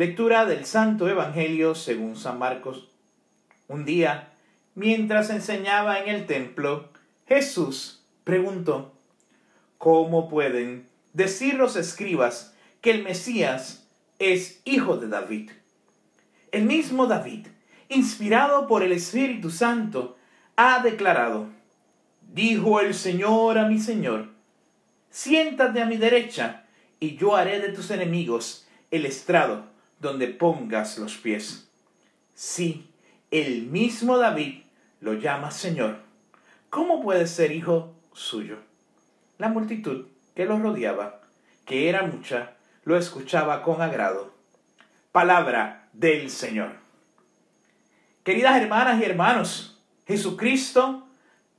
Lectura del Santo Evangelio según San Marcos. Un día, mientras enseñaba en el templo, Jesús preguntó, ¿cómo pueden decir los escribas que el Mesías es hijo de David? El mismo David, inspirado por el Espíritu Santo, ha declarado, dijo el Señor a mi Señor, siéntate a mi derecha, y yo haré de tus enemigos el estrado donde pongas los pies. Sí, el mismo David lo llama Señor. ¿Cómo puede ser hijo suyo? La multitud que lo rodeaba, que era mucha, lo escuchaba con agrado. Palabra del Señor. Queridas hermanas y hermanos, Jesucristo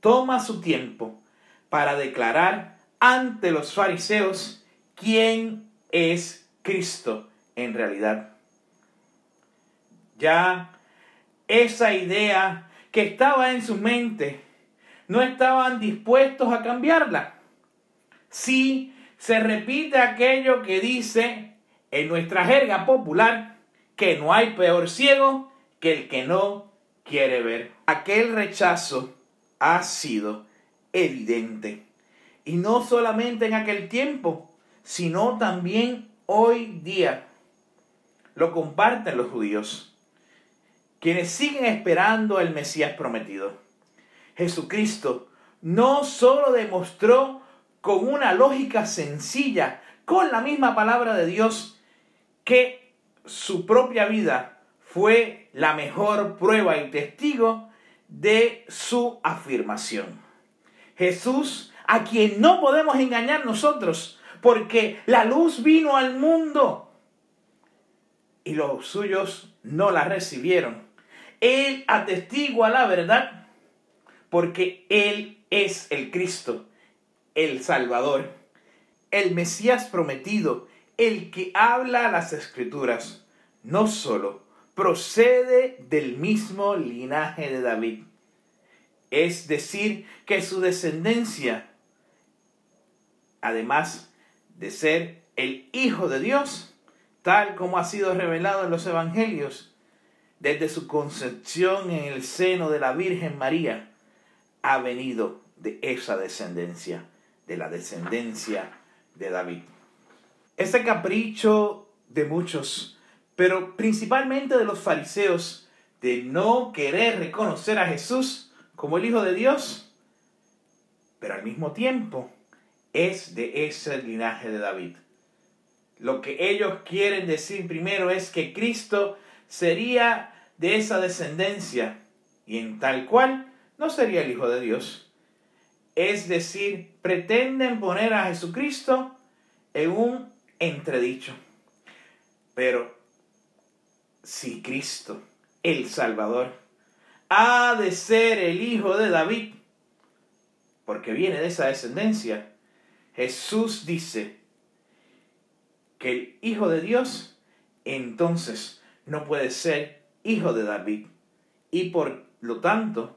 toma su tiempo para declarar ante los fariseos quién es Cristo en realidad ya esa idea que estaba en su mente, no estaban dispuestos a cambiarla. Si se repite aquello que dice en nuestra jerga popular, que no hay peor ciego que el que no quiere ver. Aquel rechazo ha sido evidente. Y no solamente en aquel tiempo, sino también hoy día. Lo comparten los judíos quienes siguen esperando el Mesías prometido. Jesucristo no solo demostró con una lógica sencilla, con la misma palabra de Dios, que su propia vida fue la mejor prueba y testigo de su afirmación. Jesús, a quien no podemos engañar nosotros, porque la luz vino al mundo y los suyos no la recibieron. Él atestigua la verdad porque Él es el Cristo, el Salvador, el Mesías prometido, el que habla las escrituras. No solo procede del mismo linaje de David, es decir, que su descendencia, además de ser el Hijo de Dios, tal como ha sido revelado en los Evangelios, desde su concepción en el seno de la Virgen María, ha venido de esa descendencia, de la descendencia de David. Ese capricho de muchos, pero principalmente de los fariseos, de no querer reconocer a Jesús como el Hijo de Dios, pero al mismo tiempo es de ese linaje de David. Lo que ellos quieren decir primero es que Cristo sería de esa descendencia y en tal cual no sería el Hijo de Dios. Es decir, pretenden poner a Jesucristo en un entredicho. Pero si Cristo, el Salvador, ha de ser el Hijo de David, porque viene de esa descendencia, Jesús dice que el Hijo de Dios entonces no puede ser hijo de David, y por lo tanto,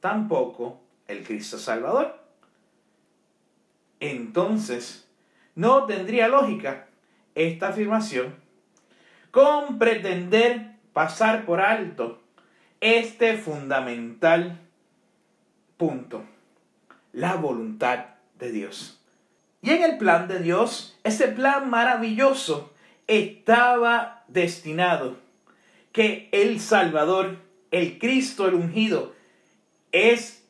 tampoco el Cristo Salvador. Entonces, no tendría lógica esta afirmación con pretender pasar por alto este fundamental punto, la voluntad de Dios. Y en el plan de Dios, ese plan maravilloso estaba destinado que el Salvador, el Cristo, el ungido, es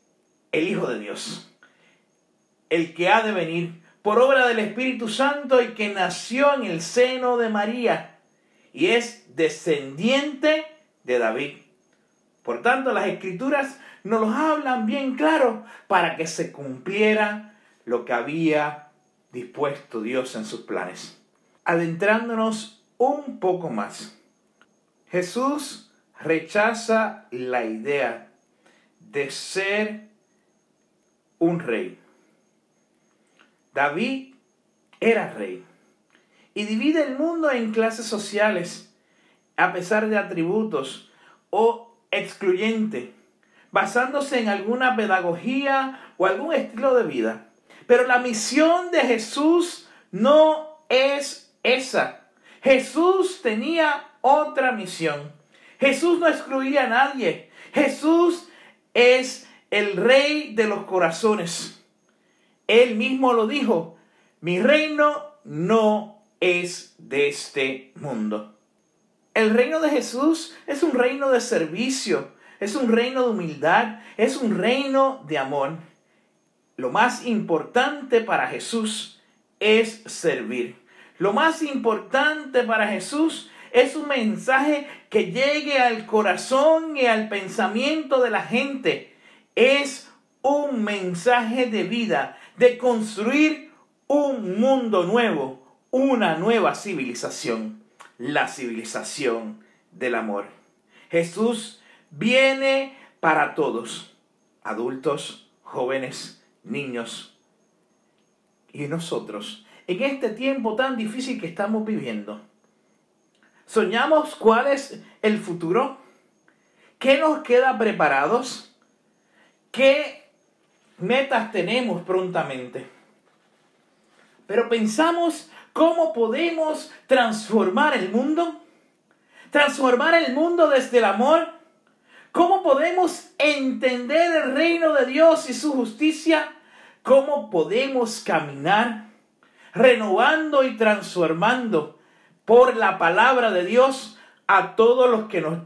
el Hijo de Dios, el que ha de venir por obra del Espíritu Santo y que nació en el seno de María y es descendiente de David. Por tanto, las escrituras nos lo hablan bien claro para que se cumpliera lo que había dispuesto Dios en sus planes. Adentrándonos un poco más. Jesús rechaza la idea de ser un rey. David era rey y divide el mundo en clases sociales a pesar de atributos o excluyente, basándose en alguna pedagogía o algún estilo de vida. Pero la misión de Jesús no es esa. Jesús tenía otra misión. Jesús no excluía a nadie. Jesús es el rey de los corazones. Él mismo lo dijo, mi reino no es de este mundo. El reino de Jesús es un reino de servicio, es un reino de humildad, es un reino de amor. Lo más importante para Jesús es servir. Lo más importante para Jesús es un mensaje que llegue al corazón y al pensamiento de la gente. Es un mensaje de vida, de construir un mundo nuevo, una nueva civilización, la civilización del amor. Jesús viene para todos, adultos, jóvenes, niños y nosotros, en este tiempo tan difícil que estamos viviendo. ¿Soñamos cuál es el futuro? ¿Qué nos queda preparados? ¿Qué metas tenemos prontamente? Pero pensamos cómo podemos transformar el mundo. Transformar el mundo desde el amor. ¿Cómo podemos entender el reino de Dios y su justicia? ¿Cómo podemos caminar renovando y transformando por la palabra de Dios a todos los que nos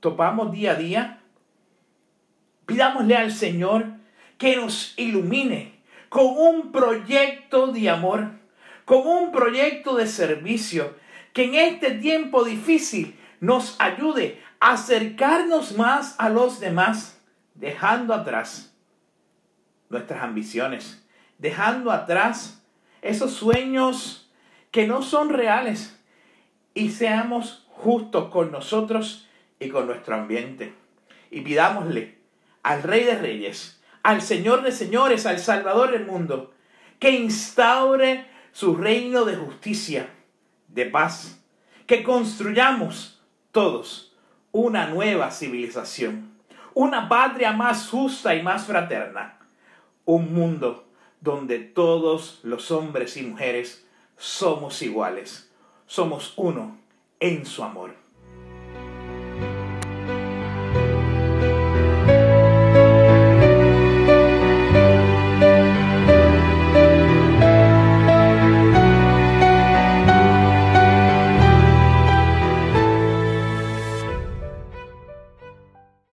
topamos día a día? Pidámosle al Señor que nos ilumine con un proyecto de amor, con un proyecto de servicio, que en este tiempo difícil nos ayude a acercarnos más a los demás, dejando atrás nuestras ambiciones, dejando atrás esos sueños que no son reales, y seamos justos con nosotros y con nuestro ambiente. Y pidámosle al Rey de Reyes, al Señor de Señores, al Salvador del mundo, que instaure su reino de justicia, de paz, que construyamos todos una nueva civilización, una patria más justa y más fraterna, un mundo donde todos los hombres y mujeres somos iguales somos uno en su amor.